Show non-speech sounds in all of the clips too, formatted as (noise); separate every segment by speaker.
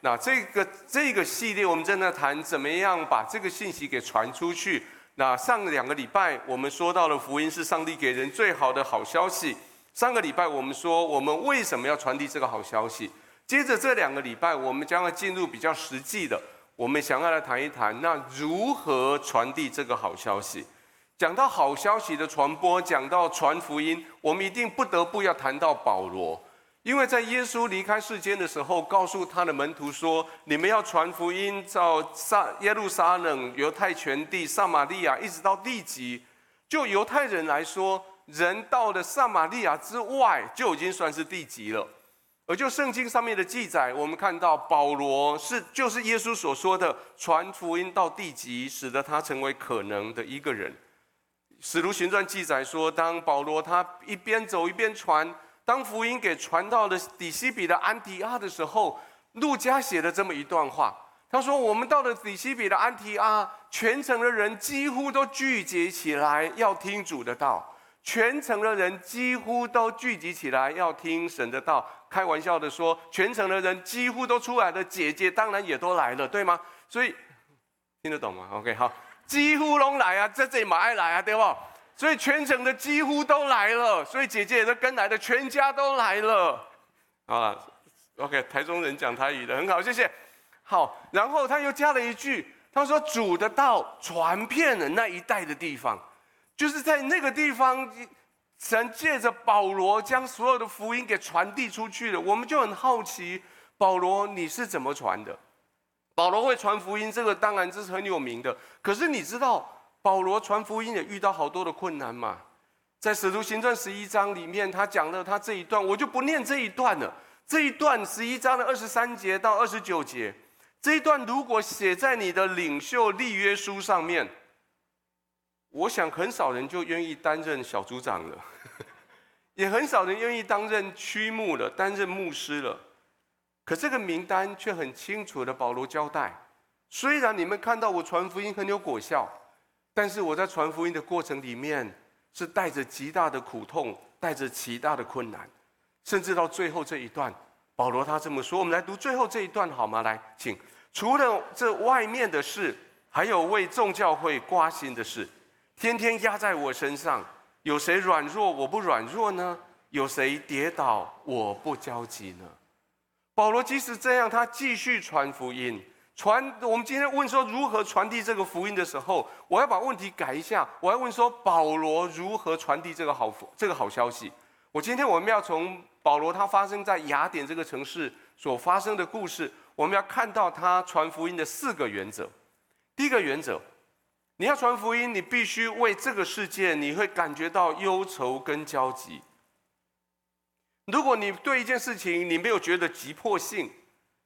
Speaker 1: 那这个这个系列，我们正在谈怎么样把这个信息给传出去。那上两个礼拜我们说到了福音是上帝给人最好的好消息。上个礼拜我们说我们为什么要传递这个好消息。接着这两个礼拜我们将要进入比较实际的，我们想要来谈一谈，那如何传递这个好消息？讲到好消息的传播，讲到传福音，我们一定不得不要谈到保罗。因为在耶稣离开世间的时候，告诉他的门徒说：“你们要传福音，到撒耶路撒冷、犹太全地、撒玛利亚，一直到地极。就犹太人来说，人到了撒玛利亚之外，就已经算是地极了。而就圣经上面的记载，我们看到保罗是就是耶稣所说的传福音到地极，使得他成为可能的一个人。使徒行传记载说，当保罗他一边走一边传。”当福音给传到了底西比的安提阿的时候，路加写了这么一段话。他说：“我们到了底西比的安提阿，全城的人几乎都聚集起来要听主的道。全城的人几乎都聚集起来要听神的道。开玩笑的说，全城的人几乎都出来了，姐姐当然也都来了，对吗？所以听得懂吗？OK，好，几乎拢来啊，这这马爱来啊，对不？”所以全城的几乎都来了，所以姐姐也都跟来的，全家都来了，啊，OK，台中人讲台语的很好，谢谢。好，然后他又加了一句，他说主的道传遍了那一带的地方，就是在那个地方，神借着保罗将所有的福音给传递出去了。我们就很好奇，保罗你是怎么传的？保罗会传福音，这个当然这是很有名的，可是你知道？保罗传福音也遇到好多的困难嘛，在使徒行传十一章里面，他讲了他这一段，我就不念这一段了。这一段十一章的二十三节到二十九节，这一段如果写在你的领袖立约书上面，我想很少人就愿意担任小组长了，(laughs) 也很少人愿意担任区牧了，担任牧师了。可这个名单却很清楚的保罗交代，虽然你们看到我传福音很有果效。但是我在传福音的过程里面，是带着极大的苦痛，带着极大的困难，甚至到最后这一段，保罗他这么说。我们来读最后这一段好吗？来，请。除了这外面的事，还有为众教会挂心的事，天天压在我身上。有谁软弱，我不软弱呢？有谁跌倒，我不焦急呢？保罗即使这样，他继续传福音。传，我们今天问说如何传递这个福音的时候，我要把问题改一下，我要问说保罗如何传递这个好福这个好消息。我今天我们要从保罗他发生在雅典这个城市所发生的故事，我们要看到他传福音的四个原则。第一个原则，你要传福音，你必须为这个世界，你会感觉到忧愁跟焦急。如果你对一件事情你没有觉得急迫性，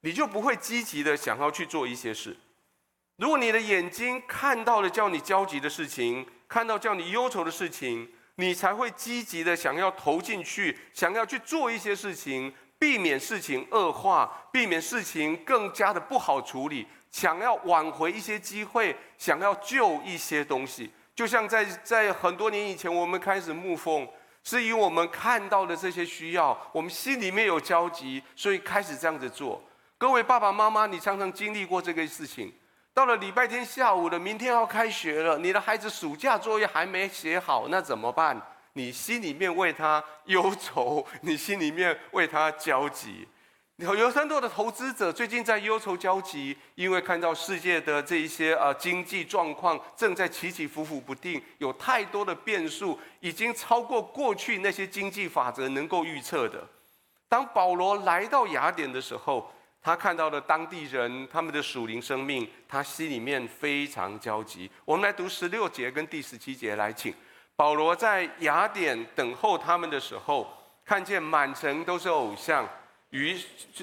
Speaker 1: 你就不会积极的想要去做一些事。如果你的眼睛看到了叫你焦急的事情，看到叫你忧愁的事情，你才会积极的想要投进去，想要去做一些事情，避免事情恶化，避免事情更加的不好处理，想要挽回一些机会，想要救一些东西。就像在在很多年以前，我们开始牧蜂，是因为我们看到了这些需要，我们心里面有焦急，所以开始这样子做。各位爸爸妈妈，你常常经历过这个事情。到了礼拜天下午了，明天要开学了，你的孩子暑假作业还没写好，那怎么办？你心里面为他忧愁，你心里面为他焦急。有有很多的投资者最近在忧愁焦急，因为看到世界的这一些呃经济状况正在起起伏伏不定，有太多的变数，已经超过过去那些经济法则能够预测的。当保罗来到雅典的时候，他看到了当地人他们的属灵生命，他心里面非常焦急。我们来读十六节跟第十七节来，请保罗在雅典等候他们的时候，看见满城都是偶像，于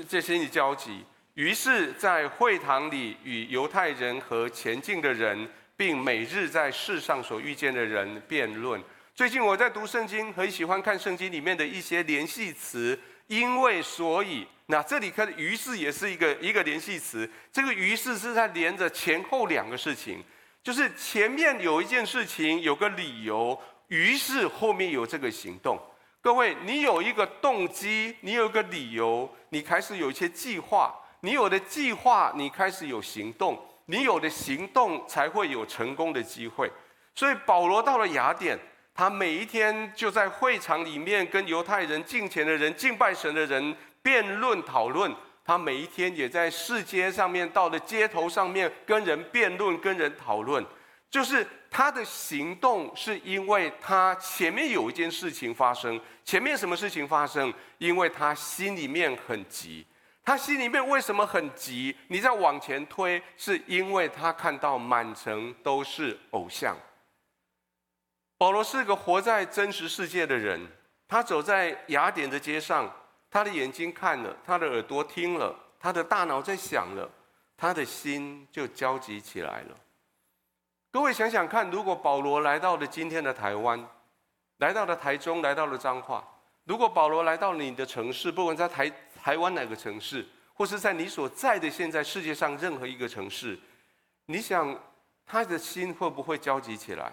Speaker 1: 这心里焦急，于是，在会堂里与犹太人和前进的人，并每日在世上所遇见的人辩论。最近我在读圣经，很喜欢看圣经里面的一些联系词，因为所以。那这里看，于是也是一个一个联系词。这个于是是在连着前后两个事情，就是前面有一件事情，有个理由，于是后面有这个行动。各位，你有一个动机，你有一个理由，你开始有一些计划，你有的计划，你开始有行动，你有的行动才会有成功的机会。所以保罗到了雅典，他每一天就在会场里面跟犹太人敬虔的人、敬拜神的人辩论讨论。他每一天也在市街上面，到了街头上面跟人辩论、跟人讨论。就是他的行动，是因为他前面有一件事情发生。前面什么事情发生？因为他心里面很急。他心里面为什么很急？你再往前推，是因为他看到满城都是偶像。保罗是个活在真实世界的人，他走在雅典的街上，他的眼睛看了，他的耳朵听了，他的大脑在想了，他的心就焦急起来了。各位想想看，如果保罗来到了今天的台湾，来到了台中，来到了彰化，如果保罗来到你的城市，不管在台台湾哪个城市，或是在你所在的现在世界上任何一个城市，你想他的心会不会焦急起来？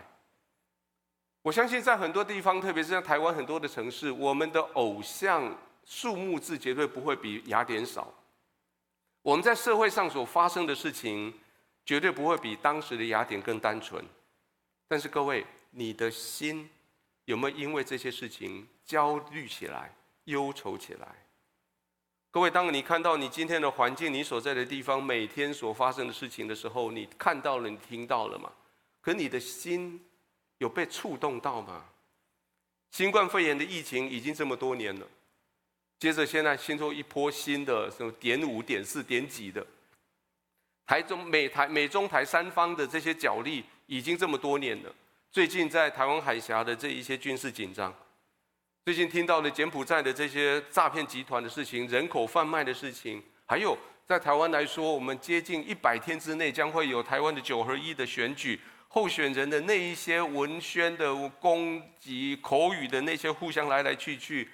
Speaker 1: 我相信在很多地方，特别是像台湾很多的城市，我们的偶像数目字绝对不会比雅典少。我们在社会上所发生的事情，绝对不会比当时的雅典更单纯，但是各位，你的心有没有因为这些事情焦虑起来、忧愁起来？各位，当你看到你今天的环境、你所在的地方每天所发生的事情的时候，你看到了、你听到了吗？可你的心有被触动到吗？新冠肺炎的疫情已经这么多年了，接着现在新出一波新的什么点五、点四、点几的。台中、美台、美中台三方的这些角力已经这么多年了。最近在台湾海峡的这一些军事紧张，最近听到了柬埔寨的这些诈骗集团的事情、人口贩卖的事情，还有在台湾来说，我们接近一百天之内将会有台湾的九合一的选举，候选人的那一些文宣的攻击、口语的那些互相来来去去。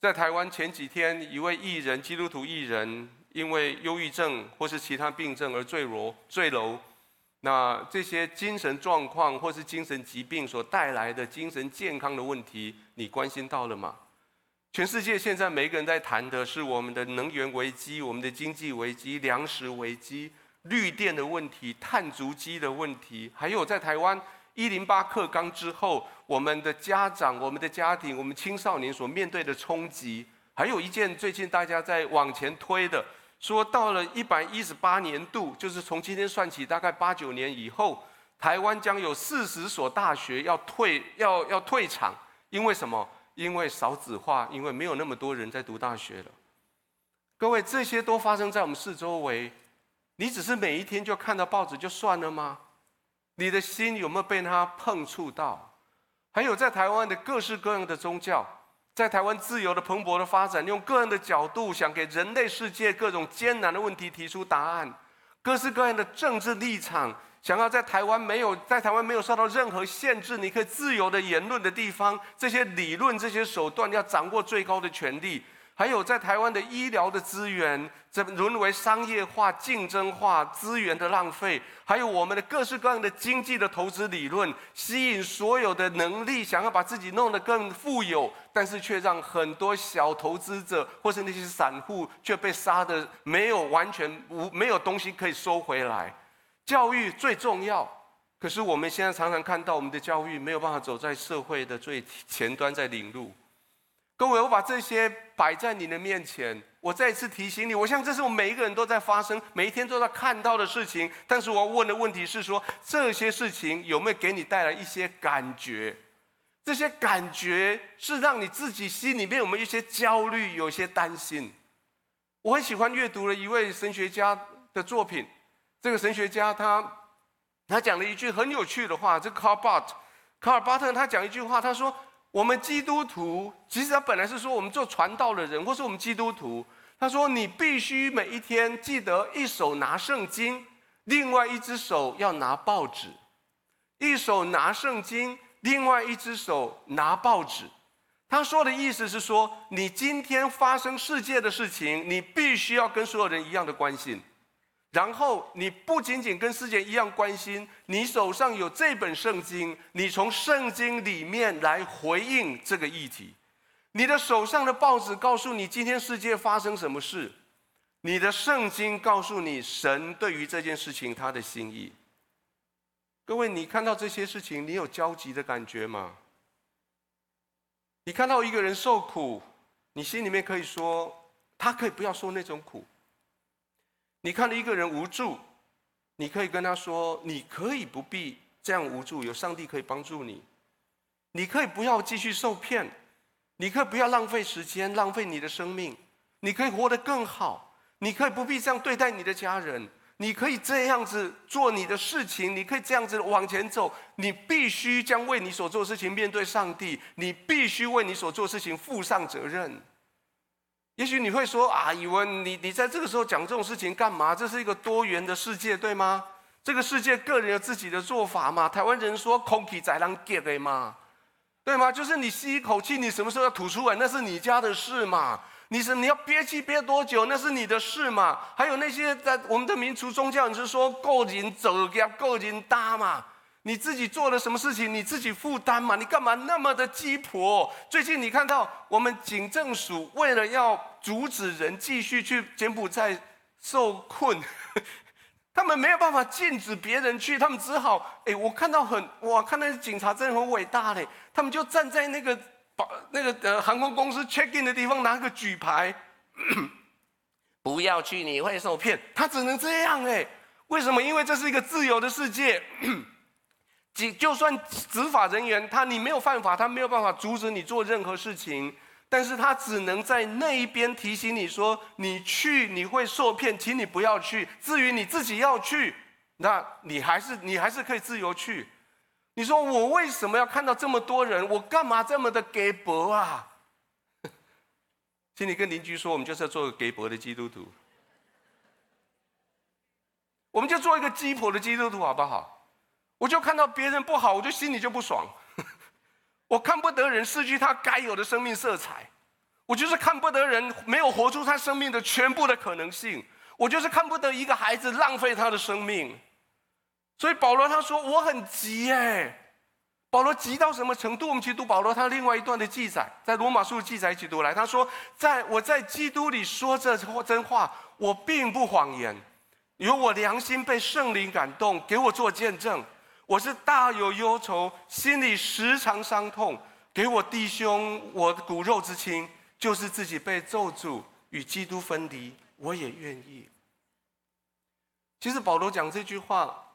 Speaker 1: 在台湾前几天，一位艺人，基督徒艺人。因为忧郁症或是其他病症而坠楼，坠楼，那这些精神状况或是精神疾病所带来的精神健康的问题，你关心到了吗？全世界现在每个人在谈的是我们的能源危机、我们的经济危机、粮食危机、绿电的问题、碳足迹的问题，还有在台湾一零八课纲之后，我们的家长、我们的家庭、我们青少年所面对的冲击，还有一件最近大家在往前推的。说到了一百一十八年度，就是从今天算起，大概八九年以后，台湾将有四十所大学要退，要要退场，因为什么？因为少子化，因为没有那么多人在读大学了。各位，这些都发生在我们四周围，你只是每一天就看到报纸就算了吗？你的心有没有被它碰触到？还有在台湾的各式各样的宗教。在台湾自由的蓬勃的发展，用个人的角度想给人类世界各种艰难的问题提出答案，各式各样的政治立场，想要在台湾没有在台湾没有受到任何限制，你可以自由的言论的地方，这些理论这些手段要掌握最高的权力。还有在台湾的医疗的资源，这沦为商业化、竞争化、资源的浪费；还有我们的各式各样的经济的投资理论，吸引所有的能力，想要把自己弄得更富有，但是却让很多小投资者或是那些散户却被杀得没有完全无没有东西可以收回来。教育最重要，可是我们现在常常看到我们的教育没有办法走在社会的最前端，在领路。各位，我把这些摆在你的面前，我再一次提醒你，我想这是我们每一个人都在发生，每一天都在看到的事情。但是我要问的问题是说，这些事情有没有给你带来一些感觉？这些感觉是让你自己心里面有没有一些焦虑，有些担心？我很喜欢阅读了一位神学家的作品，这个神学家他他讲了一句很有趣的话，这个卡尔巴特，卡尔巴特他讲一句话，他说。我们基督徒，其实他本来是说我们做传道的人，或是我们基督徒。他说：“你必须每一天记得一手拿圣经，另外一只手要拿报纸；一手拿圣经，另外一只手拿报纸。”他说的意思是说，你今天发生世界的事情，你必须要跟所有人一样的关心。然后你不仅仅跟世界一样关心，你手上有这本圣经，你从圣经里面来回应这个议题。你的手上的报纸告诉你今天世界发生什么事，你的圣经告诉你神对于这件事情他的心意。各位，你看到这些事情，你有焦急的感觉吗？你看到一个人受苦，你心里面可以说，他可以不要受那种苦。你看到一个人无助，你可以跟他说，你可以不必这样无助，有上帝可以帮助你。你可以不要继续受骗，你可以不要浪费时间，浪费你的生命，你可以活得更好，你可以不必这样对待你的家人。你可以这样子做你的事情，你可以这样子往前走。你必须将为你所做的事情面对上帝，你必须为你所做的事情负上责任。也许你会说：“啊，以文，你你在这个时候讲这种事情干嘛？这是一个多元的世界，对吗？这个世界个人有自己的做法嘛。台湾人说‘空气在让给的嘛’，对吗？就是你吸一口气，你什么时候要吐出来，那是你家的事嘛。”你是你要憋气憋多久，那是你的事嘛。还有那些在我们的民族宗教，你是说个人走要个人搭嘛？你自己做了什么事情，你自己负担嘛？你干嘛那么的鸡婆？最近你看到我们警政署为了要阻止人继续去柬埔寨受困，(laughs) 他们没有办法禁止别人去，他们只好哎，我看到很哇，看那警察真的很伟大嘞，他们就站在那个把。那个呃，航空公司 check in 的地方拿个举牌，(coughs) 不要去，你会受骗。他只能这样哎，为什么？因为这是一个自由的世界，就就算执法人员他你没有犯法，他没有办法阻止你做任何事情，但是他只能在那一边提醒你说，你去你会受骗，请你不要去。至于你自己要去，那你还是你还是可以自由去。你说我为什么要看到这么多人？我干嘛这么的鸡婆啊？(laughs) 请你跟邻居说，我们就是要做个鸡婆的基督徒，我们就做一个鸡婆的基督徒，好不好？我就看到别人不好，我就心里就不爽。(laughs) 我看不得人失去他该有的生命色彩，我就是看不得人没有活出他生命的全部的可能性，我就是看不得一个孩子浪费他的生命。所以保罗他说，我很急哎，保罗急到什么程度？我们去读保罗他另外一段的记载，在罗马书的记载一起读来。他说，在我在基督里说这真话，我并不谎言，有我良心被圣灵感动，给我做见证。我是大有忧愁，心里时常伤痛。给我弟兄，我的骨肉之亲，就是自己被咒诅与基督分离，我也愿意。其实保罗讲这句话。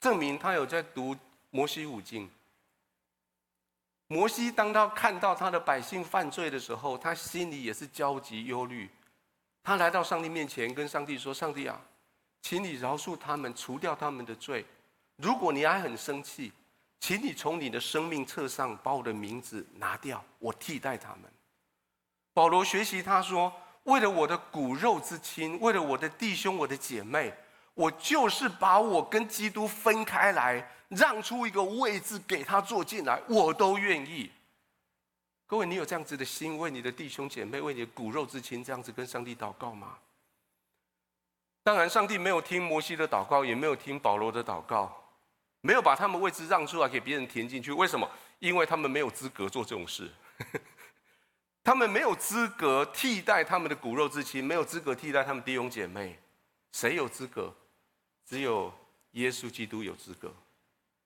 Speaker 1: 证明他有在读摩西五经。摩西当他看到他的百姓犯罪的时候，他心里也是焦急忧虑。他来到上帝面前，跟上帝说：“上帝啊，请你饶恕他们，除掉他们的罪。如果你还很生气，请你从你的生命册上把我的名字拿掉，我替代他们。”保罗学习他说：“为了我的骨肉之亲，为了我的弟兄、我的姐妹。”我就是把我跟基督分开来，让出一个位置给他坐进来，我都愿意。各位，你有这样子的心，为你的弟兄姐妹，为你的骨肉之亲，这样子跟上帝祷告吗？当然，上帝没有听摩西的祷告，也没有听保罗的祷告，没有把他们位置让出来给别人填进去。为什么？因为他们没有资格做这种事，(laughs) 他们没有资格替代他们的骨肉之亲，没有资格替代他们弟兄姐妹。谁有资格？只有耶稣基督有资格，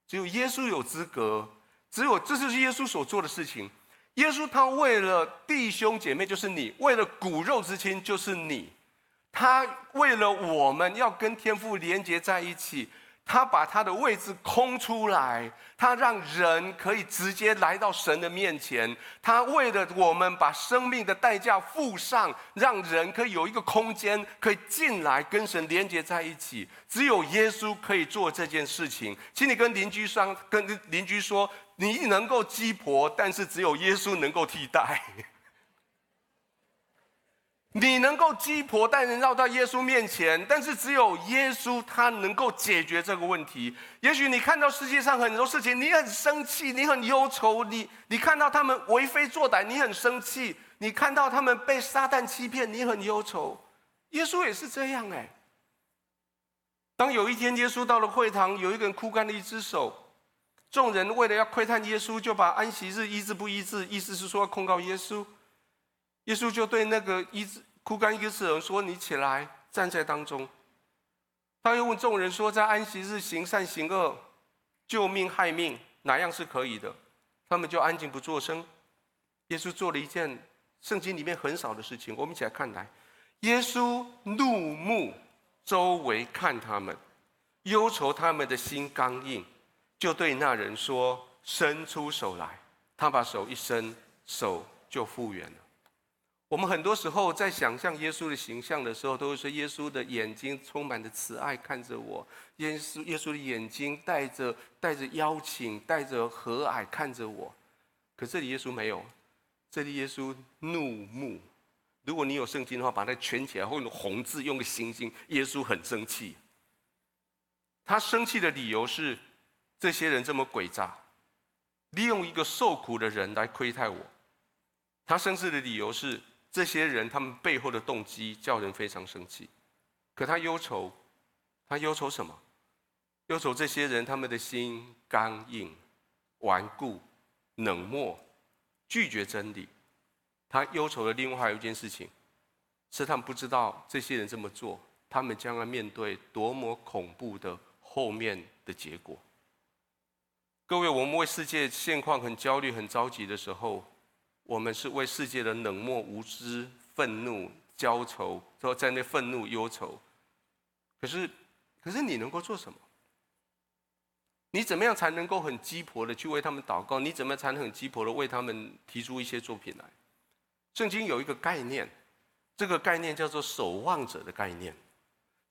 Speaker 1: 只有耶稣有资格，只有这就是耶稣所做的事情。耶稣他为了弟兄姐妹，就是你；为了骨肉之亲，就是你。他为了我们要跟天父连接在一起。他把他的位置空出来，他让人可以直接来到神的面前。他为了我们把生命的代价付上，让人可以有一个空间可以进来跟神连接在一起。只有耶稣可以做这件事情。请你跟邻居说，跟邻居说，你能够鸡婆，但是只有耶稣能够替代。你能够鸡婆带人绕到耶稣面前，但是只有耶稣他能够解决这个问题。也许你看到世界上很多事情，你很生气，你很忧愁，你你看到他们为非作歹，你很生气；你看到他们被撒旦欺骗，你很忧愁。耶稣也是这样哎。当有一天耶稣到了会堂，有一个人枯干了一只手，众人为了要窥探耶稣，就把安息日医治不医治，意思是说控告耶稣。耶稣就对那个医治枯干一个死人说：“你起来，站在当中。他又问众人说：“在安息日行善行恶，救命害命，哪样是可以的？”他们就安静不作声。耶稣做了一件圣经里面很少的事情，我们一起来看来。耶稣怒目周围看他们，忧愁他们的心刚硬，就对那人说：“伸出手来。”他把手一伸，手就复原了。我们很多时候在想象耶稣的形象的时候，都会说耶稣的眼睛充满着慈爱看着我，耶稣耶稣的眼睛带着带着邀请，带着和蔼看着我。可这里耶稣没有，这里耶稣怒目。如果你有圣经的话，把它圈起来，或用红字，用个星星。耶稣很生气，他生气的理由是这些人这么诡诈，利用一个受苦的人来亏待我。他生气的理由是。这些人他们背后的动机叫人非常生气，可他忧愁，他忧愁什么？忧愁这些人他们的心刚硬、顽固、冷漠、拒绝真理。他忧愁的另外还有一件事情，是他们不知道这些人这么做，他们将要面对多么恐怖的后面的结果。各位，我们为世界现况很焦虑、很着急的时候。我们是为世界的冷漠、无知、愤怒、焦愁，都在那愤怒、忧愁。可是，可是你能够做什么？你怎么样才能够很鸡婆的去为他们祷告？你怎么才能很鸡婆的为他们提出一些作品来？圣经有一个概念，这个概念叫做守望者的概念。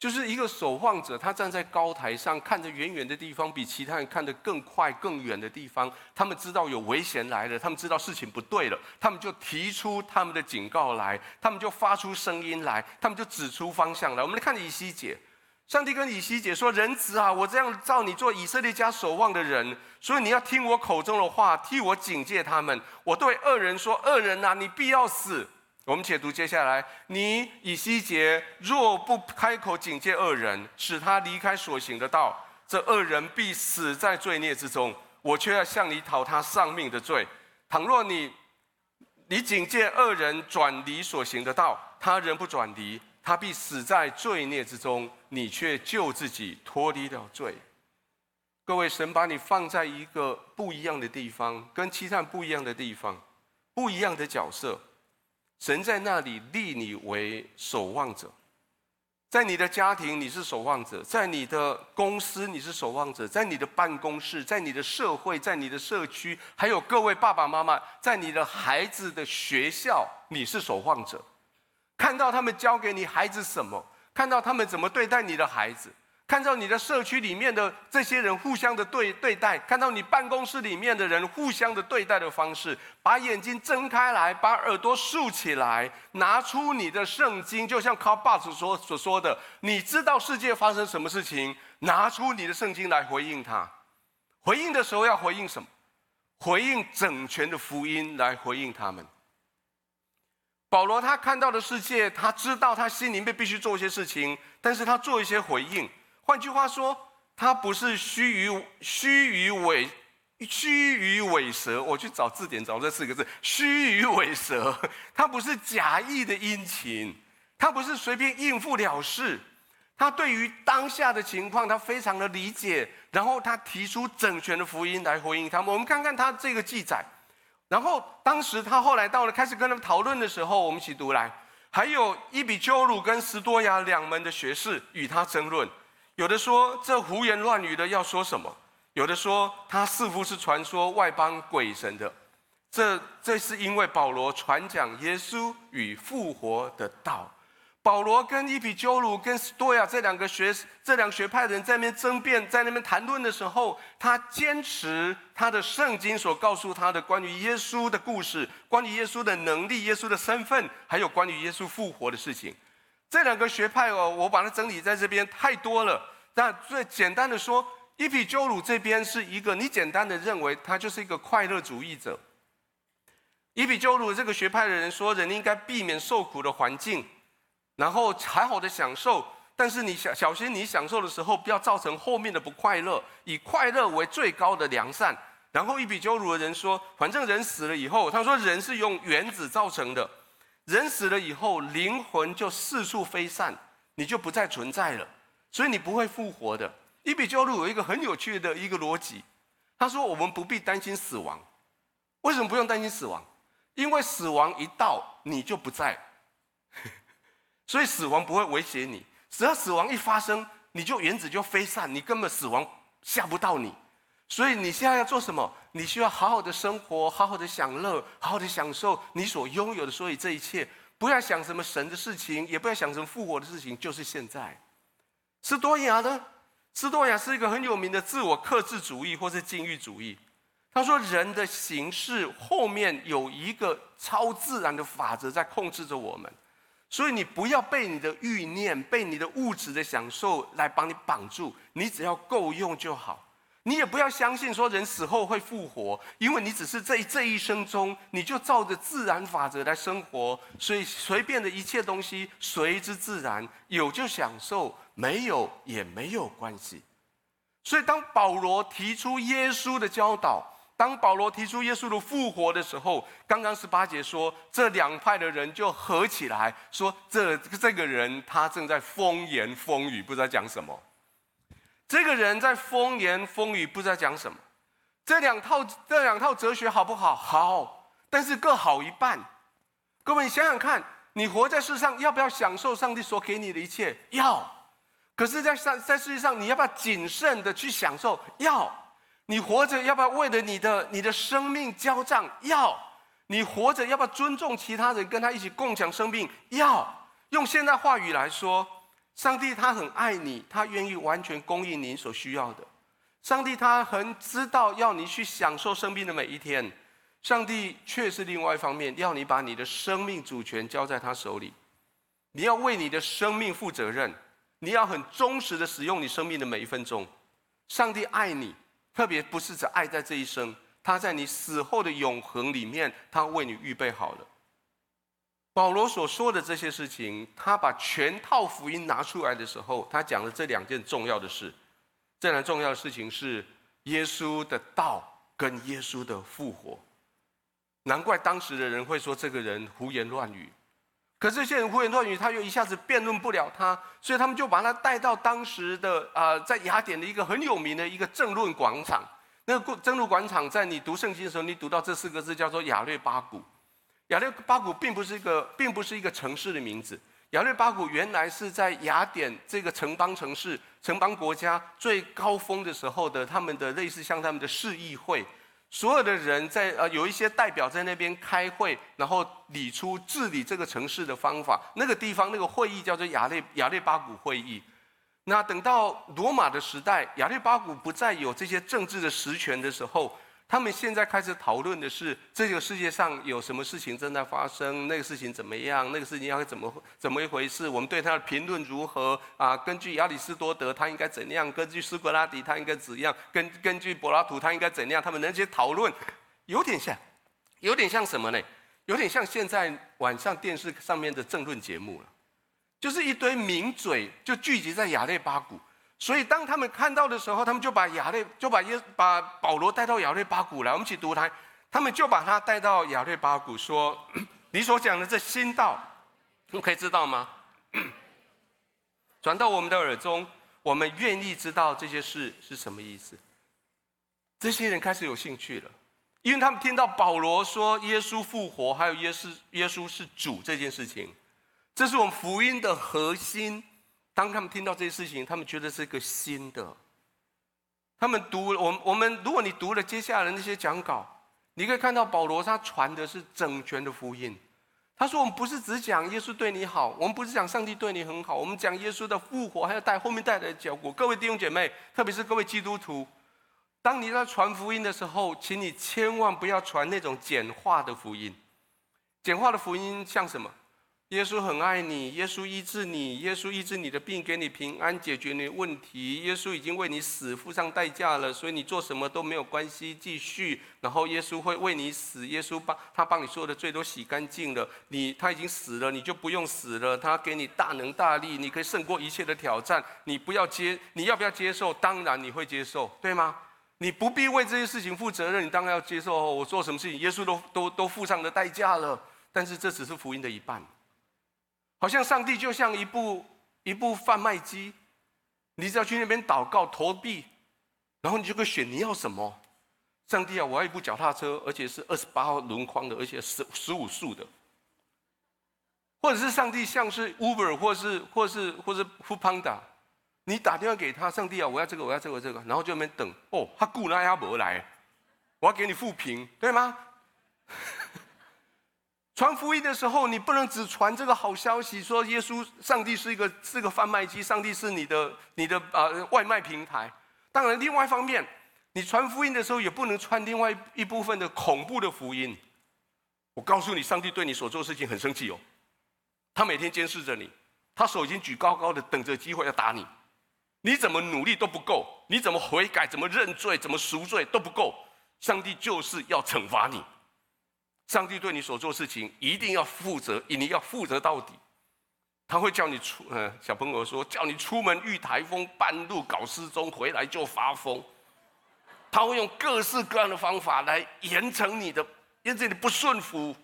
Speaker 1: 就是一个守望者，他站在高台上，看着远远的地方，比其他人看得更快、更远的地方。他们知道有危险来了，他们知道事情不对了，他们就提出他们的警告来，他们就发出声音来，他们就指出方向来。我们来看以西结，上帝跟以西结说：“人子啊，我这样召你做以色列家守望的人，所以你要听我口中的话，替我警戒他们。我对恶人说：恶人啊，你必要死。”我们且读接下来，你以西结若不开口警戒恶人，使他离开所行的道，这恶人必死在罪孽之中。我却要向你讨他丧命的罪。倘若你你警戒恶人转离所行的道，他仍不转离，他必死在罪孽之中。你却救自己脱离了罪。各位，神把你放在一个不一样的地方，跟其他不一样的地方，不一样的角色。神在那里立你为守望者，在你的家庭你是守望者，在你的公司你是守望者，在你的办公室，在你的社会，在你的社区，还有各位爸爸妈妈，在你的孩子的学校你是守望者，看到他们教给你孩子什么，看到他们怎么对待你的孩子。看到你的社区里面的这些人互相的对对待，看到你办公室里面的人互相的对待的方式，把眼睛睁开来，把耳朵竖起来，拿出你的圣经，就像 Karl Barth 所所说的，你知道世界发生什么事情，拿出你的圣经来回应他。回应的时候要回应什么？回应整全的福音来回应他们。保罗他看到的世界，他知道他心里面必须做一些事情，但是他做一些回应。换句话说，他不是虚与虚与委虚与委蛇。我去找字典找这四个字，虚与委蛇。他不是假意的殷勤，他不是随便应付了事。他对于当下的情况，他非常的理解，然后他提出整全的福音来回应他们。我们看看他这个记载。然后当时他后来到了开始跟他们讨论的时候，我们一起读来，还有伊比鸠鲁跟斯多亚两门的学士与他争论。有的说这胡言乱语的要说什么？有的说他似乎是传说外邦鬼神的。这这是因为保罗传讲耶稣与复活的道。保罗跟伊比鸠鲁跟斯多亚这两个学这两学派人在那边争辩，在那边谈论的时候，他坚持他的圣经所告诉他的关于耶稣的故事，关于耶稣的能力、耶稣的身份，还有关于耶稣复活的事情。这两个学派哦，我把它整理在这边太多了。但最简单的说，伊比鸠鲁这边是一个，你简单的认为他就是一个快乐主义者。伊比鸠鲁这个学派的人说，人应该避免受苦的环境，然后好好的享受。但是你小小心，你享受的时候不要造成后面的不快乐，以快乐为最高的良善。然后伊比鸠鲁的人说，反正人死了以后，他说人是用原子造成的。人死了以后，灵魂就四处飞散，你就不再存在了，所以你不会复活的。伊比鸠鲁有一个很有趣的一个逻辑，他说我们不必担心死亡，为什么不用担心死亡？因为死亡一到，你就不在，(laughs) 所以死亡不会威胁你。只要死亡一发生，你就原子就飞散，你根本死亡吓不到你。所以你现在要做什么？你需要好好的生活，好好的享乐，好好的享受你所拥有的。所以这一切，不要想什么神的事情，也不要想什么复活的事情，就是现在。斯多亚呢？斯多亚是一个很有名的自我克制主义或是禁欲主义。他说，人的形式后面有一个超自然的法则在控制着我们，所以你不要被你的欲念、被你的物质的享受来帮你绑住，你只要够用就好。你也不要相信说人死后会复活，因为你只是这这一生中，你就照着自然法则来生活，所以随便的一切东西随之自然，有就享受，没有也没有关系。所以当保罗提出耶稣的教导，当保罗提出耶稣的复活的时候，刚刚十八节说，这两派的人就合起来说，这这个人他正在风言风语，不知道讲什么。这个人在风言风语，不知道讲什么。这两套这两套哲学好不好？好，但是各好一半。各位，你想想看，你活在世上，要不要享受上帝所给你的一切？要。可是在，上在世界上，你要不要谨慎的去享受？要。你活着，要不要为了你的你的生命交账？要。你活着，要不要尊重其他人，跟他一起共享生命？要。用现代话语来说。上帝他很爱你，他愿意完全供应你所需要的。上帝他很知道要你去享受生命的每一天。上帝却是另外一方面，要你把你的生命主权交在他手里。你要为你的生命负责任，你要很忠实的使用你生命的每一分钟。上帝爱你，特别不是只爱在这一生，他在你死后的永恒里面，他为你预备好了。保罗所说的这些事情，他把全套福音拿出来的时候，他讲了这两件重要的事。这两重要的事情是耶稣的道跟耶稣的复活。难怪当时的人会说这个人胡言乱语。可这些人胡言乱语，他又一下子辩论不了他，所以他们就把他带到当时的啊、呃，在雅典的一个很有名的一个争论广场。那个争论广场，在你读圣经的时候，你读到这四个字叫做亚略巴谷。亚略巴谷并不是一个，并不是一个城市的名字。亚略巴谷原来是在雅典这个城邦城市、城邦国家最高峰的时候的他们的类似像他们的市议会，所有的人在呃有一些代表在那边开会，然后理出治理这个城市的方法。那个地方那个会议叫做亚略亚略巴谷会议。那等到罗马的时代，亚略巴谷不再有这些政治的实权的时候。他们现在开始讨论的是这个世界上有什么事情正在发生，那个事情怎么样，那个事情要怎么怎么一回事，我们对他的评论如何啊？根据亚里士多德，他应该怎样？根据苏格拉底，他应该怎样？根根据柏拉图，他应该怎样？他们那些讨论有点像，有点像什么呢？有点像现在晚上电视上面的政论节目了，就是一堆名嘴就聚集在亚略巴谷。所以，当他们看到的时候，他们就把亚略就把耶把保罗带到亚略巴谷来。我们一起读他，他们就把他带到亚略巴谷，说：“ (coughs) 你所讲的这新道，你可以知道吗？(coughs) 转到我们的耳中，我们愿意知道这些事是什么意思。”这些人开始有兴趣了，因为他们听到保罗说耶稣复活，还有耶稣耶稣是主这件事情，这是我们福音的核心。当他们听到这些事情，他们觉得是一个新的。他们读我我们，如果你读了接下来那些讲稿，你可以看到保罗他传的是整全的福音。他说：“我们不是只讲耶稣对你好，我们不是讲上帝对你很好，我们讲耶稣的复活，还要带后面带来的结果。”各位弟兄姐妹，特别是各位基督徒，当你在传福音的时候，请你千万不要传那种简化的福音。简化的福音像什么？耶稣很爱你，耶稣医治你，耶稣医治你的病，给你平安，解决你的问题。耶稣已经为你死，付上代价了，所以你做什么都没有关系，继续。然后耶稣会为你死，耶稣帮他帮你所有的罪都洗干净了，你他已经死了，你就不用死了。他给你大能大力，你可以胜过一切的挑战。你不要接，你要不要接受？当然你会接受，对吗？你不必为这些事情负责任，你当然要接受。我做什么事情，耶稣都都都付上的代价了。但是这只是福音的一半。好像上帝就像一部一部贩卖机，你只要去那边祷告投币，然后你就可以选你要什么。上帝啊，我要一部脚踏车，而且是二十八号轮框的，而且十十五速的。或者是上帝像是 Uber，或是或是或是 Funda，你打电话给他，上帝啊，我要这个，我要这个，这个，然后就那边等。哦，他雇那阿伯来，我要给你负评，对吗？传福音的时候，你不能只传这个好消息，说耶稣、上帝是一个是个贩卖机，上帝是你的你的啊、呃、外卖平台。当然，另外一方面，你传福音的时候，也不能传另外一部分的恐怖的福音。我告诉你，上帝对你所做的事情很生气哦。他每天监视着你，他手已经举高高的，等着机会要打你。你怎么努力都不够，你怎么悔改、怎么认罪、怎么赎罪都不够，上帝就是要惩罚你。上帝对你所做事情一定要负责，你要负责到底。他会叫你出，嗯，小朋友说叫你出门遇台风，半路搞失踪，回来就发疯。他会用各式各样的方法来严惩你的，因为你不顺服，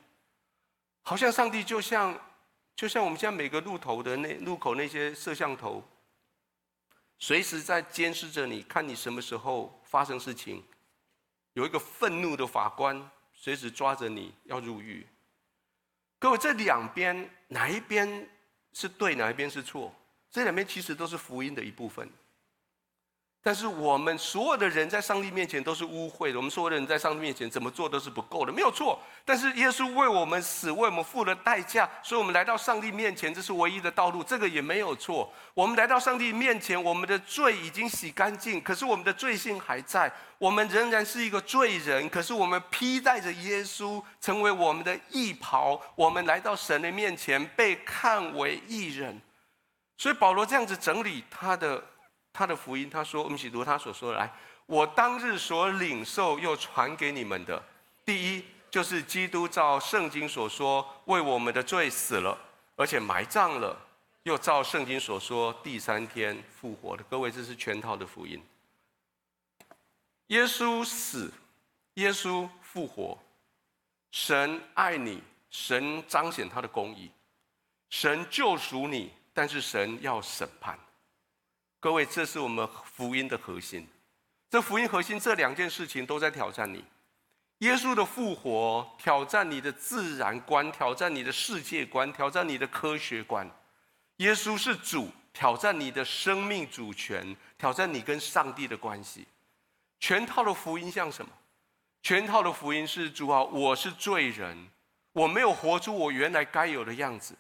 Speaker 1: 好像上帝就像。就像我们现在每个路头的那路口那些摄像头，随时在监视着你，看你什么时候发生事情。有一个愤怒的法官随时抓着你要入狱。各位，这两边哪一边是对，哪一边是错？这两边其实都是福音的一部分。但是我们所有的人在上帝面前都是污秽的，我们所有的人在上帝面前怎么做都是不够的，没有错。但是耶稣为我们死，为我们付了代价，所以我们来到上帝面前，这是唯一的道路，这个也没有错。我们来到上帝面前，我们的罪已经洗干净，可是我们的罪性还在，我们仍然是一个罪人。可是我们披戴着耶稣，成为我们的义袍，我们来到神的面前，被看为义人。所以保罗这样子整理他的。他的福音，他说：“我们一起读他所说的。来，我当日所领受又传给你们的，第一就是基督照圣经所说，为我们的罪死了，而且埋葬了，又照圣经所说，第三天复活了。各位，这是全套的福音。耶稣死，耶稣复活，神爱你，神彰显他的公义，神救赎你，但是神要审判。”各位，这是我们福音的核心。这福音核心这两件事情都在挑战你。耶稣的复活挑战你的自然观，挑战你的世界观，挑战你的科学观。耶稣是主，挑战你的生命主权，挑战你跟上帝的关系。全套的福音像什么？全套的福音是主啊，我是罪人，我没有活出我原来该有的样子。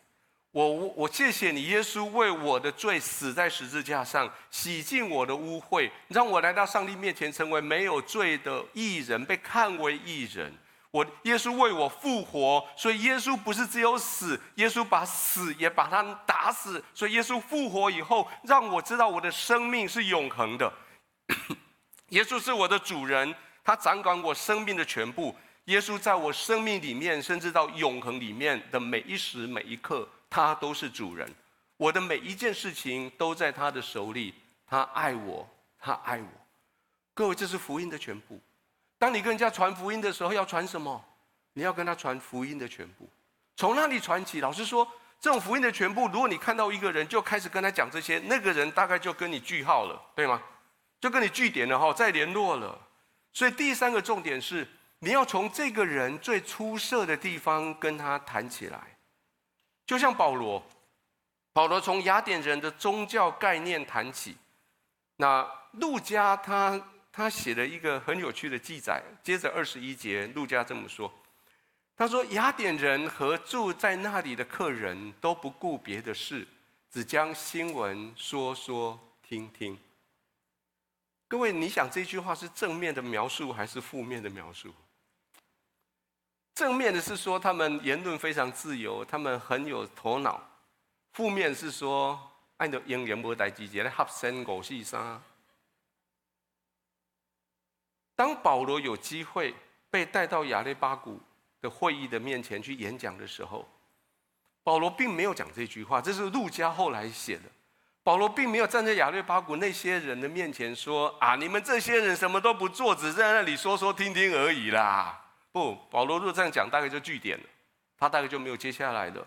Speaker 1: 我我谢谢你，耶稣为我的罪死在十字架上，洗净我的污秽，让我来到上帝面前，成为没有罪的义人，被看为义人。我耶稣为我复活，所以耶稣不是只有死，耶稣把死也把他打死，所以耶稣复活以后，让我知道我的生命是永恒的。(coughs) 耶稣是我的主人，他掌管我生命的全部。耶稣在我生命里面，甚至到永恒里面的每一时每一刻。他都是主人，我的每一件事情都在他的手里。他爱我，他爱我。各位，这是福音的全部。当你跟人家传福音的时候，要传什么？你要跟他传福音的全部。从那里传起？老实说，这种福音的全部，如果你看到一个人就开始跟他讲这些，那个人大概就跟你句号了，对吗？就跟你句点了哈，再联络了。所以第三个重点是，你要从这个人最出色的地方跟他谈起来。就像保罗，保罗从雅典人的宗教概念谈起。那路加他他写了一个很有趣的记载，接着二十一节，路加这么说：“他说雅典人和住在那里的客人都不顾别的事，只将新闻说说听听。”各位，你想这句话是正面的描述还是负面的描述？正面的是说他们言论非常自由，他们很有头脑；负面是说按照英言无代机节来合身狗戏沙。当保罗有机会被带到亚历巴古的会议的面前去演讲的时候，保罗并没有讲这句话，这是路加后来写的。保罗并没有站在亚略巴古那些人的面前说：“啊，你们这些人什么都不做，只在那里说说听听而已啦。”不，保罗若这样讲，大概就句点了，他大概就没有接下来的。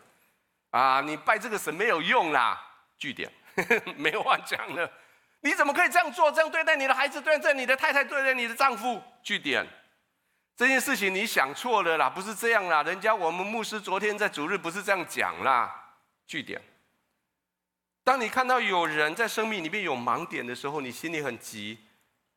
Speaker 1: 啊，你拜这个神没有用啦，句点。(laughs) 没有话讲了。你怎么可以这样做？这样对待你的孩子，对待你的太太，对待你的丈夫？句点。这件事情你想错了啦，不是这样啦。人家我们牧师昨天在主日不是这样讲啦。句点。当你看到有人在生命里面有盲点的时候，你心里很急，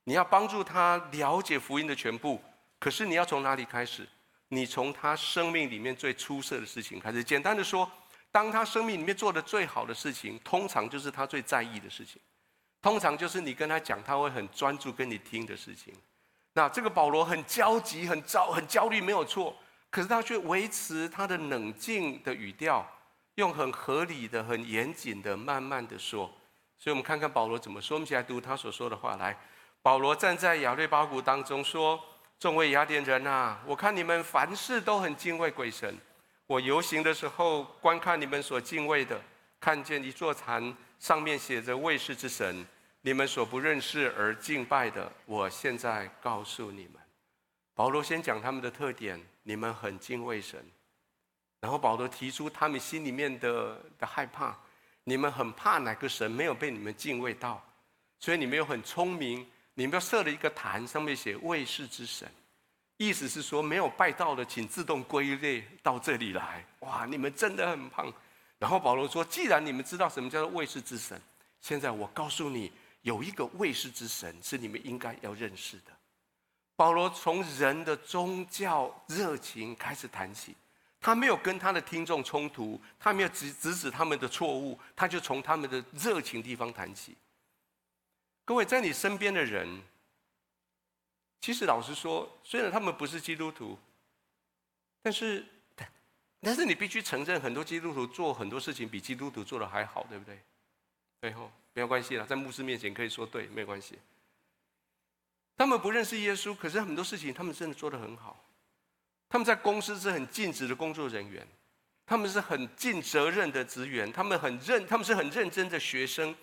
Speaker 1: 你要帮助他了解福音的全部。可是你要从哪里开始？你从他生命里面最出色的事情开始。简单的说，当他生命里面做的最好的事情，通常就是他最在意的事情，通常就是你跟他讲，他会很专注跟你听的事情。那这个保罗很焦急、很焦、很焦虑，没有错。可是他却维持他的冷静的语调，用很合理的、很严谨的、慢慢的说。所以我们看看保罗怎么说。我们一起来读他所说的话。来，保罗站在亚略巴谷当中说。众位雅典人呐、啊，我看你们凡事都很敬畏鬼神。我游行的时候，观看你们所敬畏的，看见一座坛，上面写着卫士之神，你们所不认识而敬拜的。我现在告诉你们，保罗先讲他们的特点，你们很敬畏神。然后保罗提出他们心里面的的害怕，你们很怕哪个神没有被你们敬畏到，所以你们又很聪明。你们要设了一个坛，上面写“卫士之神”，意思是说没有拜到的，请自动归类到这里来。哇，你们真的很胖。然后保罗说：“既然你们知道什么叫做卫士之神，现在我告诉你，有一个卫士之神是你们应该要认识的。”保罗从人的宗教热情开始谈起，他没有跟他的听众冲突，他没有指指指他们的错误，他就从他们的热情地方谈起。各位，在你身边的人，其实老实说，虽然他们不是基督徒，但是，但是你必须承认，很多基督徒做很多事情比基督徒做的还好，对不对？最后没有关系了，在牧师面前可以说对，没有关系。他们不认识耶稣，可是很多事情他们真的做得很好。他们在公司是很尽职的工作人员，他们是很尽责任的职员，他们很认，他们是很认真的学生。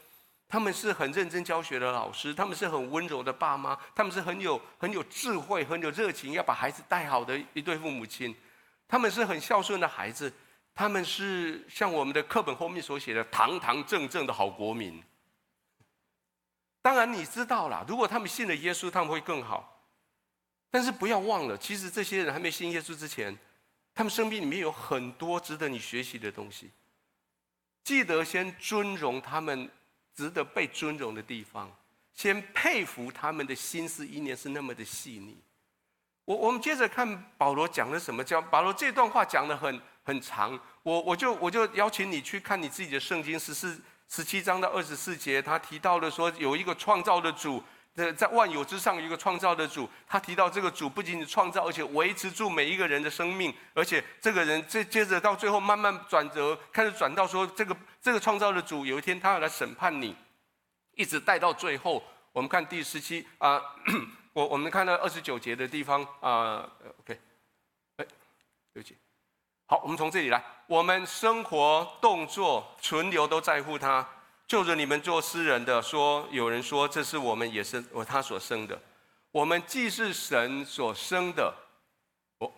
Speaker 1: 他们是很认真教学的老师，他们是很温柔的爸妈，他们是很有很有智慧、很有热情，要把孩子带好的一对父母亲。他们是很孝顺的孩子，他们是像我们的课本后面所写的堂堂正正的好国民。当然你知道啦，如果他们信了耶稣，他们会更好。但是不要忘了，其实这些人还没信耶稣之前，他们生命里面有很多值得你学习的东西。记得先尊荣他们。值得被尊荣的地方，先佩服他们的心思意念是那么的细腻。我我们接着看保罗讲了什么？叫保罗这段话讲的很很长，我我就我就邀请你去看你自己的圣经十四十七章到二十四节，他提到了说有一个创造的主。在在万有之上一个创造的主，他提到这个主不仅仅创造，而且维持住每一个人的生命，而且这个人这接着到最后慢慢转折，开始转到说这个这个创造的主有一天他要来审判你，一直带到最后。我们看第十七啊，我我们看到二十九节的地方啊，OK，哎，对不起，好，我们从这里来，我们生活动作存留都在乎他。就着你们做诗人的说，有人说这是我们也是我他所生的，我们既是神所生的，我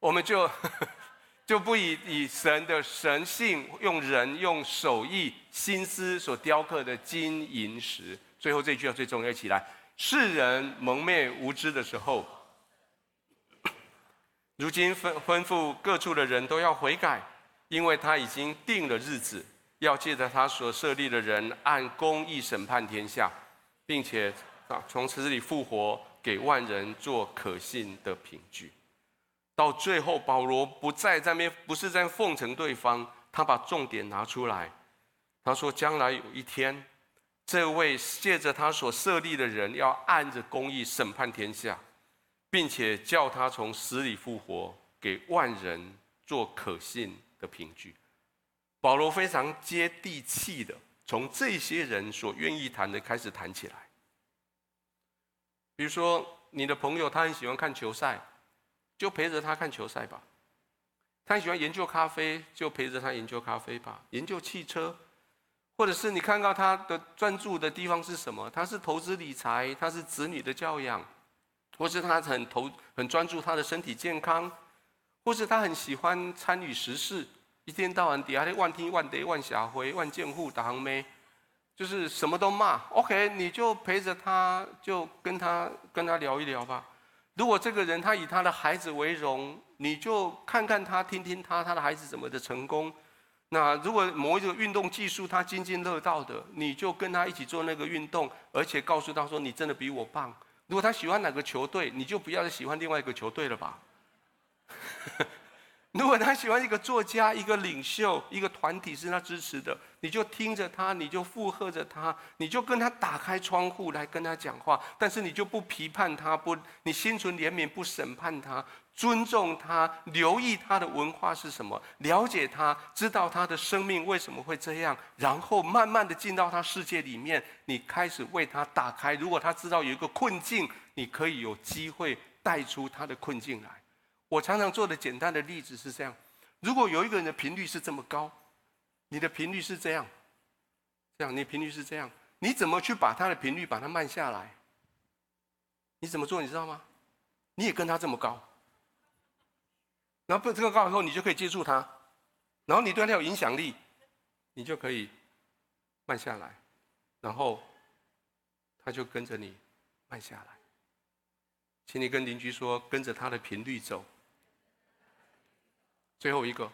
Speaker 1: 我们就 (laughs) 就不以以神的神性用人用手艺心思所雕刻的金银石。最后这句要最重要起来，世人蒙昧无知的时候，如今吩吩咐各处的人都要悔改，因为他已经定了日子。要借着他所设立的人，按公义审判天下，并且啊从死里复活，给万人做可信的凭据。到最后，保罗不再在那边，不是在奉承对方，他把重点拿出来。他说：将来有一天，这位借着他所设立的人，要按着公义审判天下，并且叫他从死里复活，给万人做可信的凭据。保罗非常接地气的，从这些人所愿意谈的开始谈起来。比如说，你的朋友他很喜欢看球赛，就陪着他看球赛吧；他很喜欢研究咖啡，就陪着他研究咖啡吧；研究汽车，或者是你看到他的专注的地方是什么？他是投资理财，他是子女的教养，或是他很投很专注他的身体健康，或是他很喜欢参与时事。一天到晚底下咧，万听万得万社会万政府，大行咩？就是什么都骂。OK，你就陪着他，就跟他跟他聊一聊吧。如果这个人他以他的孩子为荣，你就看看他，听听他，他的孩子怎么的成功。那如果某一个运动技术他津津乐道的，你就跟他一起做那个运动，而且告诉他说你真的比我棒。如果他喜欢哪个球队，你就不要再喜欢另外一个球队了吧。(laughs) 如果他喜欢一个作家、一个领袖、一个团体是他支持的，你就听着他，你就附和着他，你就跟他打开窗户来跟他讲话。但是你就不批判他，不，你心存怜悯，不审判他，尊重他，留意他的文化是什么，了解他，知道他的生命为什么会这样，然后慢慢的进到他世界里面，你开始为他打开。如果他知道有一个困境，你可以有机会带出他的困境来。我常常做的简单的例子是这样：如果有一个人的频率是这么高，你的频率是这样，这样你频率是这样，你怎么去把他的频率把它慢下来？你怎么做？你知道吗？你也跟他这么高，然后不这个高以后，你就可以接触他，然后你对他有影响力，你就可以慢下来，然后他就跟着你慢下来。请你跟邻居说，跟着他的频率走。最后一个，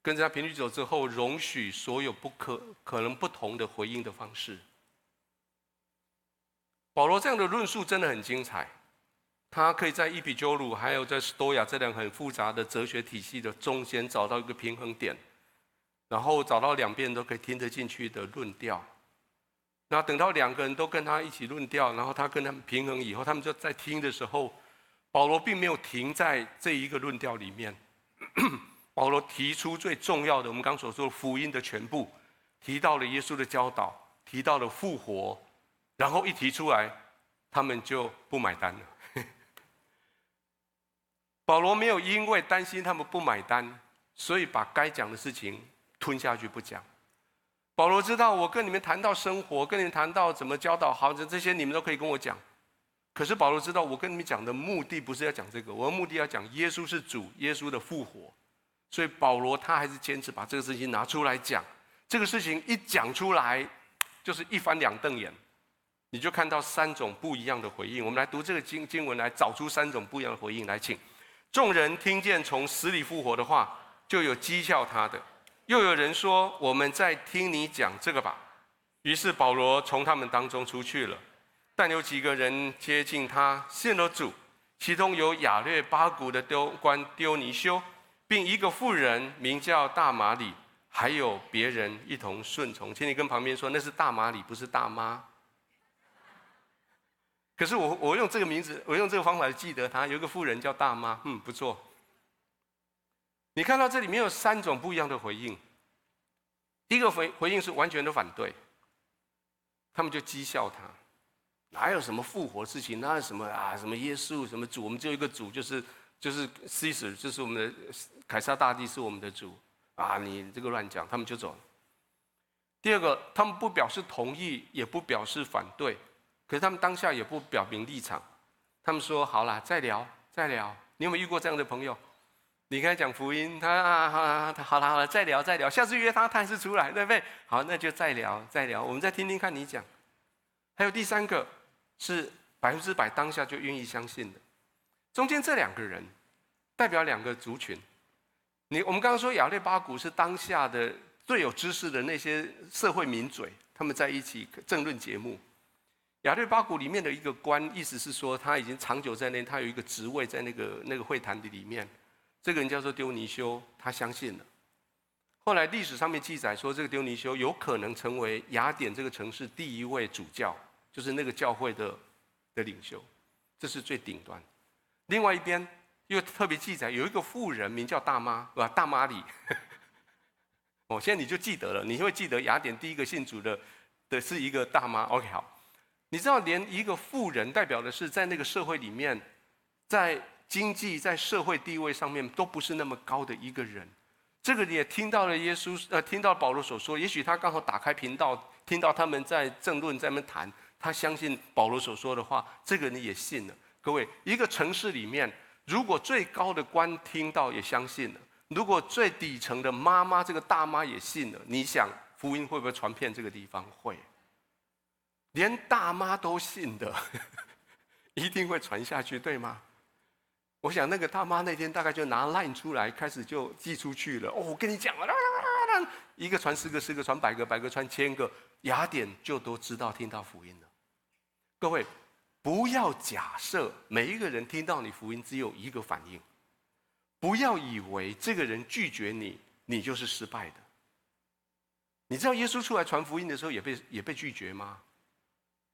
Speaker 1: 跟着他频率走之后，容许所有不可可能不同的回应的方式。保罗这样的论述真的很精彩，他可以在伊比鸠鲁还有在斯多亚这两个很复杂的哲学体系的中间找到一个平衡点，然后找到两边都可以听得进去的论调。那等到两个人都跟他一起论调，然后他跟他们平衡以后，他们就在听的时候，保罗并没有停在这一个论调里面。保罗提出最重要的，我们刚所说的福音的全部，提到了耶稣的教导，提到了复活，然后一提出来，他们就不买单了。(laughs) 保罗没有因为担心他们不买单，所以把该讲的事情吞下去不讲。保罗知道，我跟你们谈到生活，跟你们谈到怎么教导，好，这些你们都可以跟我讲。可是保罗知道，我跟你们讲的目的不是要讲这个，我的目的要讲耶稣是主，耶稣的复活。所以保罗他还是坚持把这个事情拿出来讲。这个事情一讲出来，就是一翻两瞪眼，你就看到三种不一样的回应。我们来读这个经经文，来找出三种不一样的回应。来，请众人听见从死里复活的话，就有讥笑他的；又有人说：“我们在听你讲这个吧。”于是保罗从他们当中出去了。但有几个人接近他，信了主，其中有亚略巴谷的丢官丢尼修，并一个妇人名叫大马里，还有别人一同顺从。请你跟旁边说，那是大马里，不是大妈。可是我我用这个名字，我用这个方法来记得他。有一个妇人叫大妈，嗯，不错。你看到这里面有三种不一样的回应。第一个回回应是完全的反对，他们就讥笑他。哪有什么复活事情？哪有什么啊？什么耶稣？什么主？我们只有一个主，就是就是 Caesar，就是我们的凯撒大帝是我们的主啊！你这个乱讲，他们就走了。第二个，他们不表示同意，也不表示反对，可是他们当下也不表明立场。他们说：“好了，再聊，再聊。”你有没有遇过这样的朋友？你跟他讲福音，他啊，好了，好了，好了，再聊，再聊。下次约他，他还是出来，对不对？好，那就再聊，再聊。我们再听听看你讲。还有第三个。是百分之百当下就愿意相信的，中间这两个人代表两个族群。你我们刚刚说亚略巴谷是当下的最有知识的那些社会名嘴，他们在一起政论节目。亚略巴谷里面的一个官，意思是说他已经长久在那，他有一个职位在那个那个会谈的里面。这个人叫做丢尼修，他相信了。后来历史上面记载说，这个丢尼修有可能成为雅典这个城市第一位主教。就是那个教会的的领袖，这是最顶端。另外一边又特别记载，有一个妇人名叫大妈，是吧？大妈里。哦，现在你就记得了，你会记得雅典第一个信主的的是一个大妈。OK，好。你知道，连一个妇人代表的是在那个社会里面，在经济、在社会地位上面都不是那么高的一个人。这个你也听到了耶稣，呃，听到保罗所说，也许他刚好打开频道，听到他们在争论，在那边谈。他相信保罗所说的话，这个你也信了。各位，一个城市里面，如果最高的官听到也相信了，如果最底层的妈妈这个大妈也信了，你想福音会不会传遍这个地方？会。连大妈都信的，(laughs) 一定会传下去，对吗？我想那个大妈那天大概就拿 line 出来，开始就寄出去了。哦，我跟你讲，一个传十个，十个传百个，百个传千个，雅典就都知道听到福音了。各位，不要假设每一个人听到你福音只有一个反应，不要以为这个人拒绝你，你就是失败的。你知道耶稣出来传福音的时候也被也被拒绝吗？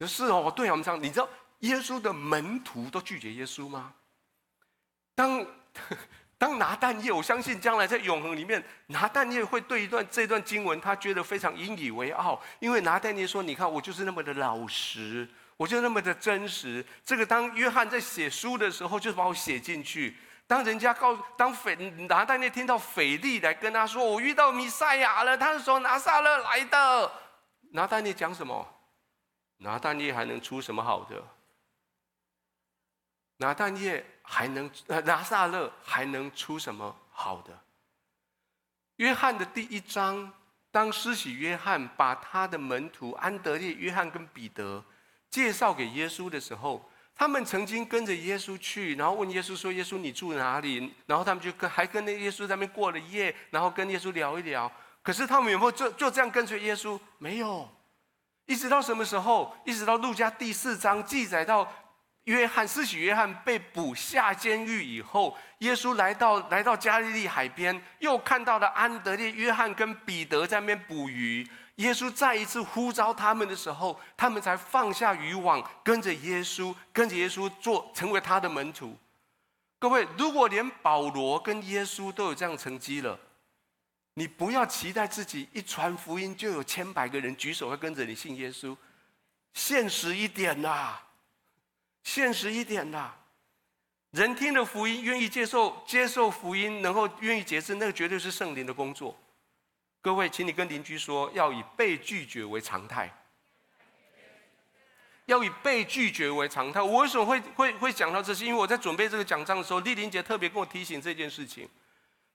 Speaker 1: 是哦，对啊，我们讲，你知道耶稣的门徒都拒绝耶稣吗？当 (laughs) 当拿但业，我相信将来在永恒里面，拿但业会对一段这段经文，他觉得非常引以为傲，因为拿但业说：“你看，我就是那么的老实，我就那么的真实。”这个当约翰在写书的时候，就把我写进去。当人家告当腓拿但业听到腓力来跟他说：“我遇到弥赛亚了。”他是从拿撒勒来的。拿但业讲什么？拿但业还能出什么好的？拿但业还能呃拿撒勒还能出什么好的？约翰的第一章，当施洗约翰把他的门徒安德烈、约翰跟彼得介绍给耶稣的时候，他们曾经跟着耶稣去，然后问耶稣说：“耶稣，你住哪里？”然后他们就跟还跟那耶稣在那边过了夜，然后跟耶稣聊一聊。可是他们有没有就就这样跟随耶稣？没有。一直到什么时候？一直到路加第四章记载到。约翰施洗约翰被捕下监狱以后，耶稣来到来到加利利海边，又看到了安德烈、约翰跟彼得在那边捕鱼。耶稣再一次呼召他们的时候，他们才放下渔网，跟着耶稣，跟着耶稣做成为他的门徒。各位，如果连保罗跟耶稣都有这样成绩了，你不要期待自己一传福音就有千百个人举手会跟着你信耶稣。现实一点呐、现实一点呐，人听了福音，愿意接受接受福音，能够愿意节制，那个绝对是圣灵的工作。各位，请你跟邻居说，要以被拒绝为常态。要以被拒绝为常态。我为什么会会会讲到这些？因为我在准备这个讲章的时候，丽玲姐特别跟我提醒这件事情。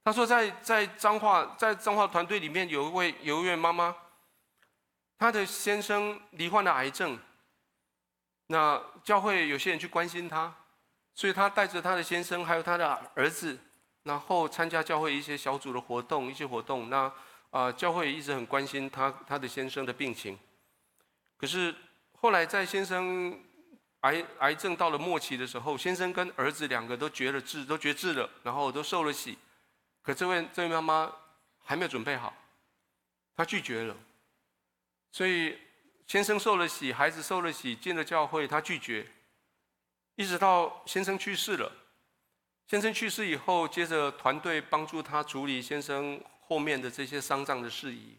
Speaker 1: 她说在，在彰化在彰化团队里面有一位有一位妈妈，她的先生罹患了癌症。那教会有些人去关心他，所以她带着她的先生还有她的儿子，然后参加教会一些小组的活动，一些活动。那啊、教会一直很关心他他的先生的病情。可是后来在先生癌癌症到了末期的时候，先生跟儿子两个都绝了志，都绝志了，然后都受了洗。可这位这位妈妈还没有准备好，她拒绝了，所以。先生受了洗，孩子受了洗，进了教会，她拒绝，一直到先生去世了。先生去世以后，接着团队帮助他处理先生后面的这些丧葬的事宜。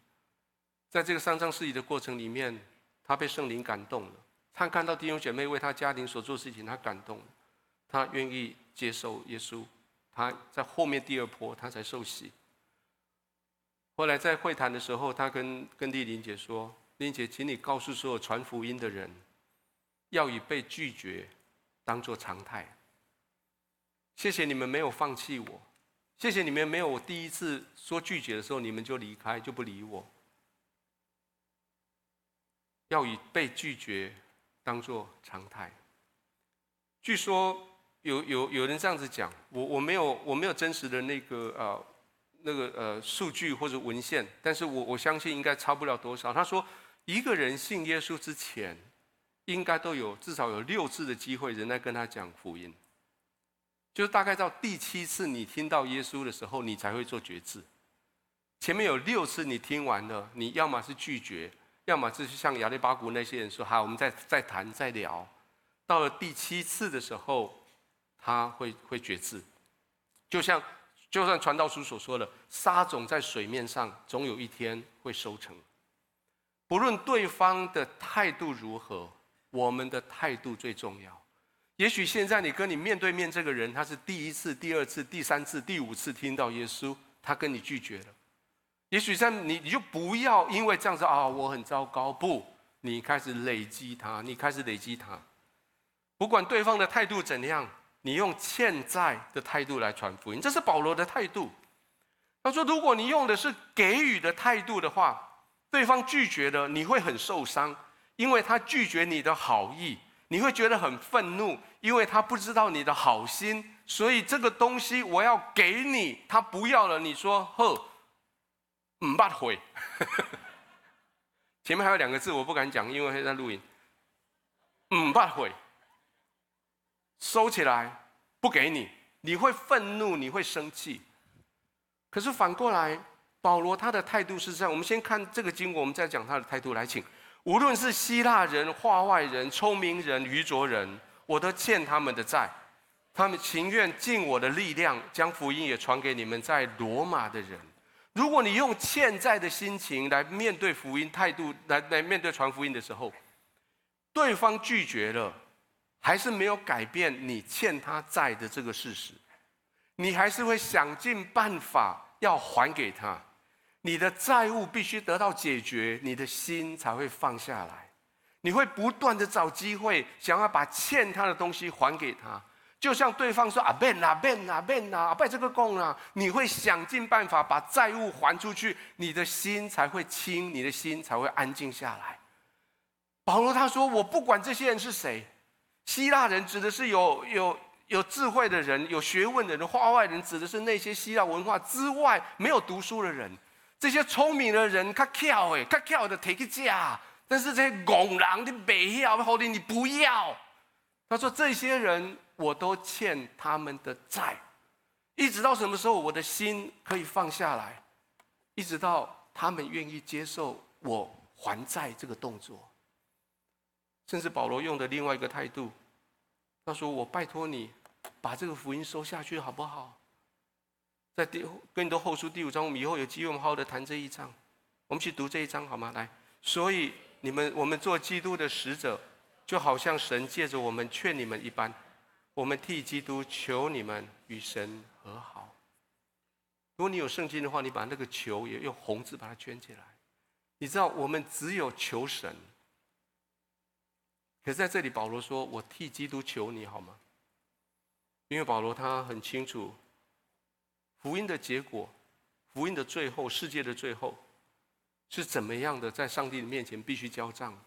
Speaker 1: 在这个丧葬事宜的过程里面，他被圣灵感动了。他看到弟兄姐妹为他家庭所做事情，他感动了，他愿意接受耶稣。他在后面第二波，他才受洗。后来在会谈的时候，他跟跟丽玲姐说。并且，请你告诉所有传福音的人，要以被拒绝当做常态。谢谢你们没有放弃我，谢谢你们没有我第一次说拒绝的时候，你们就离开就不理我。要以被拒绝当做常态。据说有有有人这样子讲，我我没有我没有真实的那个呃那个呃数据或者文献，但是我我相信应该差不了多少。他说。一个人信耶稣之前，应该都有至少有六次的机会，人来跟他讲福音。就是大概到第七次你听到耶稣的时候，你才会做决志。前面有六次你听完了，你要么是拒绝，要么就是像亚利巴谷那些人说：“好，我们再再谈再聊。”到了第七次的时候，他会会决志。就像就像传道书所说的，沙种在水面上，总有一天会收成。不论对方的态度如何，我们的态度最重要。也许现在你跟你面对面这个人，他是第一次、第二次、第三次、第五次听到耶稣，他跟你拒绝了。也许在你，你就不要因为这样子啊，我很糟糕。不，你开始累积他，你开始累积他。不管对方的态度怎样，你用欠债的态度来传福音，这是保罗的态度。他说，如果你用的是给予的态度的话，对方拒绝了，你会很受伤，因为他拒绝你的好意，你会觉得很愤怒，因为他不知道你的好心，所以这个东西我要给你，他不要了，你说呵，唔捌会。(laughs) 前面还有两个字我不敢讲，因为会在录音，唔捌会，收起来，不给你，你会愤怒，你会生气。可是反过来，保罗他的态度是这样。我们先看这个经文，我们再讲他的态度。来，请，无论是希腊人、画外人、聪明人、愚拙人，我都欠他们的债。他们情愿尽我的力量，将福音也传给你们在罗马的人。如果你用欠债的心情来面对福音态度，来来面对传福音的时候，对方拒绝了，还是没有改变你欠他债的这个事实，你还是会想尽办法要还给他。你的债务必须得到解决，你的心才会放下来。你会不断的找机会，想要把欠他的东西还给他。就像对方说啊，Ben 啊，Ben 啊变啊，拜这个供啊，你会想尽办法把债务还出去，你的心才会轻，你的心才会安静下来。保罗他说：“我不管这些人是谁，希腊人指的是有有有智慧的人，有学问的人；化外人指的是那些希腊文化之外没有读书的人。”这些聪明的人，他巧哎，他巧的提个价，但是这些戆人的不要，后的你不要。他说：“这些人我都欠他们的债，一直到什么时候我的心可以放下来？一直到他们愿意接受我还债这个动作。甚至保罗用的另外一个态度，他说：‘我拜托你把这个福音收下去，好不好？’”在第更多后书第五章，我们以后有机会，我们好好的谈这一章。我们去读这一章好吗？来，所以你们我们做基督的使者，就好像神借着我们劝你们一般，我们替基督求你们与神和好。如果你有圣经的话，你把那个求也用红字把它圈起来。你知道我们只有求神，可是在这里保罗说：“我替基督求你好吗？”因为保罗他很清楚。福音的结果，福音的最后，世界的最后，是怎么样的？在上帝的面前必须交账。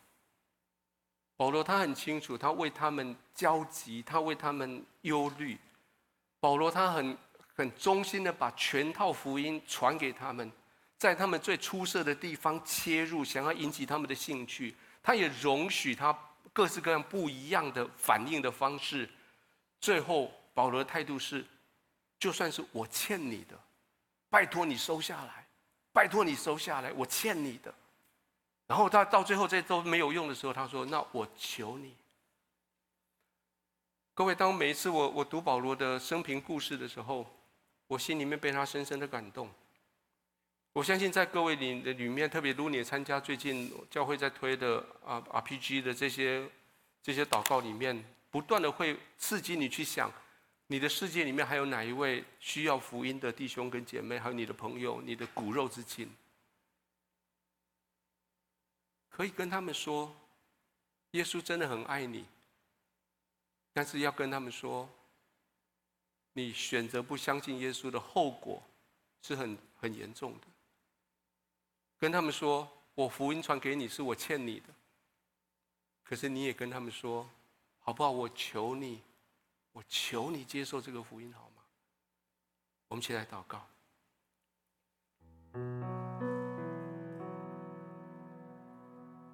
Speaker 1: 保罗他很清楚，他为他们焦急，他为他们忧虑。保罗他很很忠心的把全套福音传给他们，在他们最出色的地方切入，想要引起他们的兴趣。他也容许他各式各样不一样的反应的方式。最后，保罗的态度是。就算是我欠你的，拜托你收下来，拜托你收下来，我欠你的。然后他到最后这都没有用的时候，他说：“那我求你。”各位，当每一次我我读保罗的生平故事的时候，我心里面被他深深的感动。我相信在各位里的里面，特别如果你参加最近教会在推的啊 RPG 的这些这些祷告里面，不断的会刺激你去想。你的世界里面还有哪一位需要福音的弟兄跟姐妹？还有你的朋友、你的骨肉之亲，可以跟他们说，耶稣真的很爱你。但是要跟他们说，你选择不相信耶稣的后果是很很严重的。跟他们说，我福音传给你是我欠你的，可是你也跟他们说，好不好？我求你。我求你接受这个福音好吗？我们起来祷告。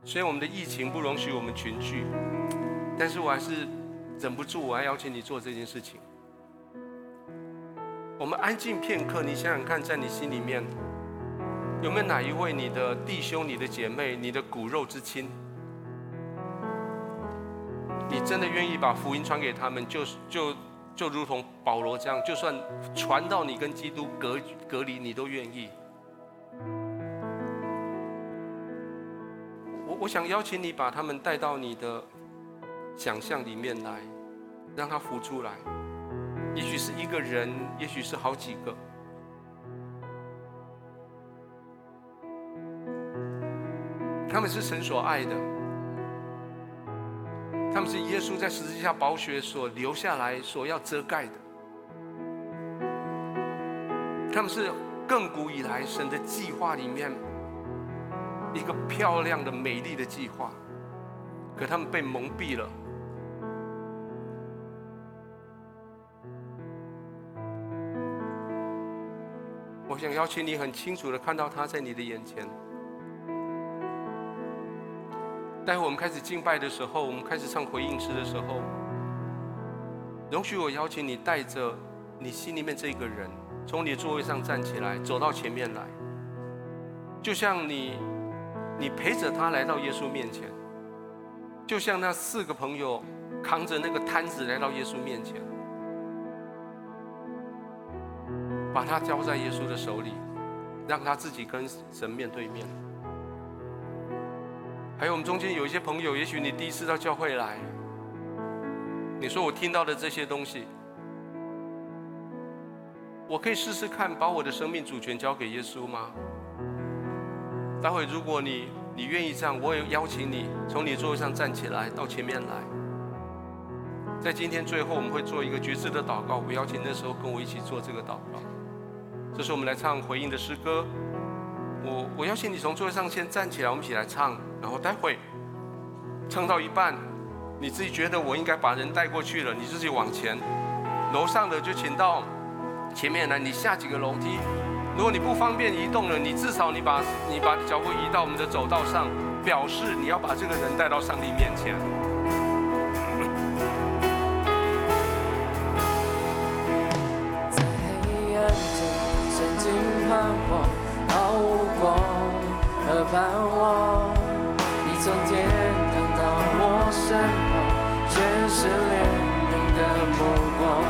Speaker 1: 虽然我们的疫情不容许我们群聚，但是我还是忍不住，我还邀请你做这件事情。我们安静片刻，你想想看，在你心里面有没有哪一位你的弟兄、你的姐妹、你的骨肉之亲？你真的愿意把福音传给他们，就就就如同保罗这样，就算传到你跟基督隔隔离，你都愿意。我我想邀请你把他们带到你的想象里面来，让他浮出来。也许是一个人，也许是好几个。他们是神所爱的。他们是耶稣在十字架宝血所留下来所要遮盖的，他们是亘古以来神的计划里面一个漂亮的美丽的计划。可他们被蒙蔽了。我想邀请你很清楚的看到他在你的眼前。待会我们开始敬拜的时候，我们开始唱回应诗的时候，容许我邀请你带着你心里面这个人，从你座位上站起来，走到前面来，就像你，你陪着他来到耶稣面前，就像那四个朋友扛着那个摊子来到耶稣面前，把他交在耶稣的手里，让他自己跟神面对面。还有我们中间有一些朋友，也许你第一次到教会来，你说我听到的这些东西，我可以试试看把我的生命主权交给耶稣吗？待会如果你你愿意这样，我也邀请你从你座位上站起来到前面来。在今天最后我们会做一个决志的祷告，我邀请那时候跟我一起做这个祷告。这是我们来唱回应的诗歌。我我邀请你从座位上先站起来，我们一起来唱。然后待会唱到一半，你自己觉得我应该把人带过去了，你自己往前。楼上的就请到前面来，你下几个楼梯。如果你不方便移动了，你至少你把你把脚步移到我们的走道上，表示你要把这个人带到上帝面前。
Speaker 2: 在黑暗中，曾经盼望，和盼望。从天堂到我身旁，全是怜悯的目光，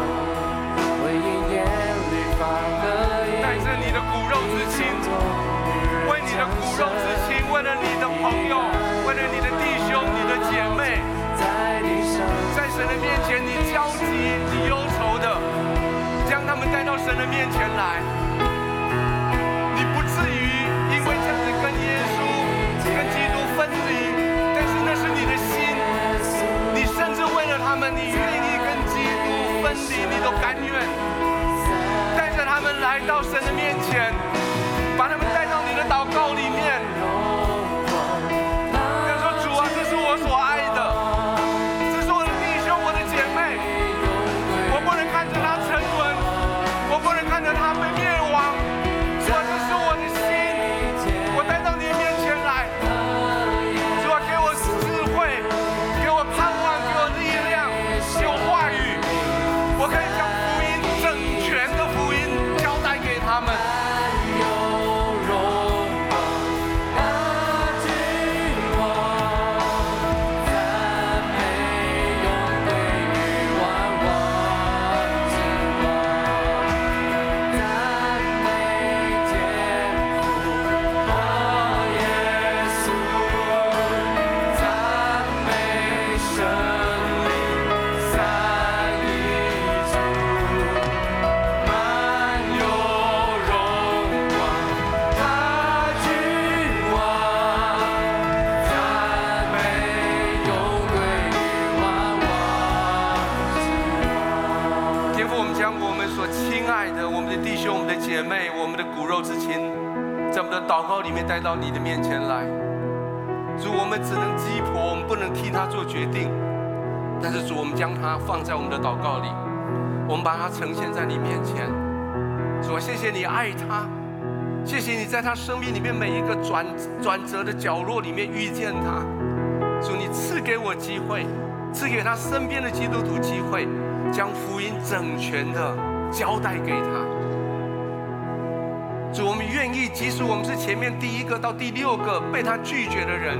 Speaker 2: 为因言律法和应许，
Speaker 1: 带着你的骨肉之亲，为你的骨肉之亲，为了你的朋友，为了你的弟兄、你的姐妹，
Speaker 2: 在
Speaker 1: 神的面前，你焦急、你忧愁的，将他们带到神的面前来，你愿意跟基督分离，你都甘愿。带着他们来到神的面前，把他们带祷告里面带到你的面前来。主，我们只能鸡婆，我们不能替他做决定。但是主，我们将他放在我们的祷告里，我们把他呈现在你面前。主，谢谢你爱他，谢谢你在他生命里面每一个转转折的角落里面遇见他。主，你赐给我机会，赐给他身边的基督徒机会，将福音整全的交代给他。主，我们愿意，即使我们是前面第一个到第六个被他拒绝的人，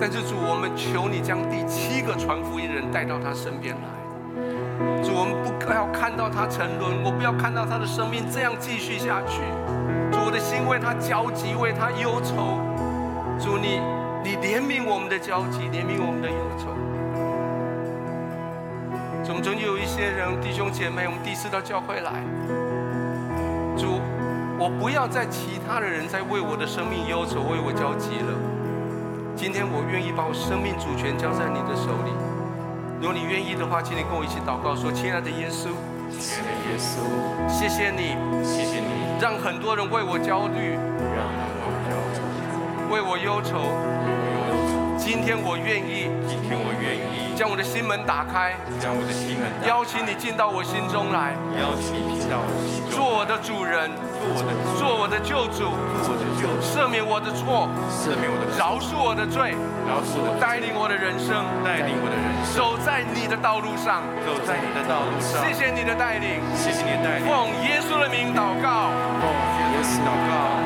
Speaker 1: 但是主，我们求你将第七个传福音人带到他身边来。主，我们不要看到他沉沦，我不要看到他的生命这样继续下去。主，我的心为他焦急，为他忧愁。主，你你怜悯我们的焦急，怜悯我们的忧愁。总，总有一些人弟兄姐妹，我们第一次到教会来，我不要再其他的人在为我的生命忧愁，为我焦急了。今天我愿意把我生命主权交在你的手里。如果你愿意的话，请你跟我一起祷告说：“亲爱的耶稣，
Speaker 2: 亲爱的耶稣，
Speaker 1: 谢谢你，
Speaker 2: 谢谢你，
Speaker 1: 让很多人为我焦
Speaker 2: 虑，为我忧愁。
Speaker 1: 今天我愿意，
Speaker 3: 今天我愿意
Speaker 1: 将我的心门打开，
Speaker 3: 将我的心门
Speaker 1: 邀请你进到我心中来，
Speaker 3: 邀请你进到我心中，
Speaker 1: 做我的主人，
Speaker 3: 做我的
Speaker 1: 做我的救主，
Speaker 3: 做我的救主，
Speaker 1: 赦免我的错，
Speaker 3: 赦免我的
Speaker 1: 饶恕我的罪，
Speaker 3: 饶恕我
Speaker 1: 带领我的人生，
Speaker 3: 带领我的人生，
Speaker 1: 走在你的道路上。
Speaker 3: 走在你的道路上。
Speaker 1: 谢谢你的带领，
Speaker 3: 谢谢你的带领。
Speaker 1: 奉耶稣的名祷告。
Speaker 3: 奉耶稣的名祷告。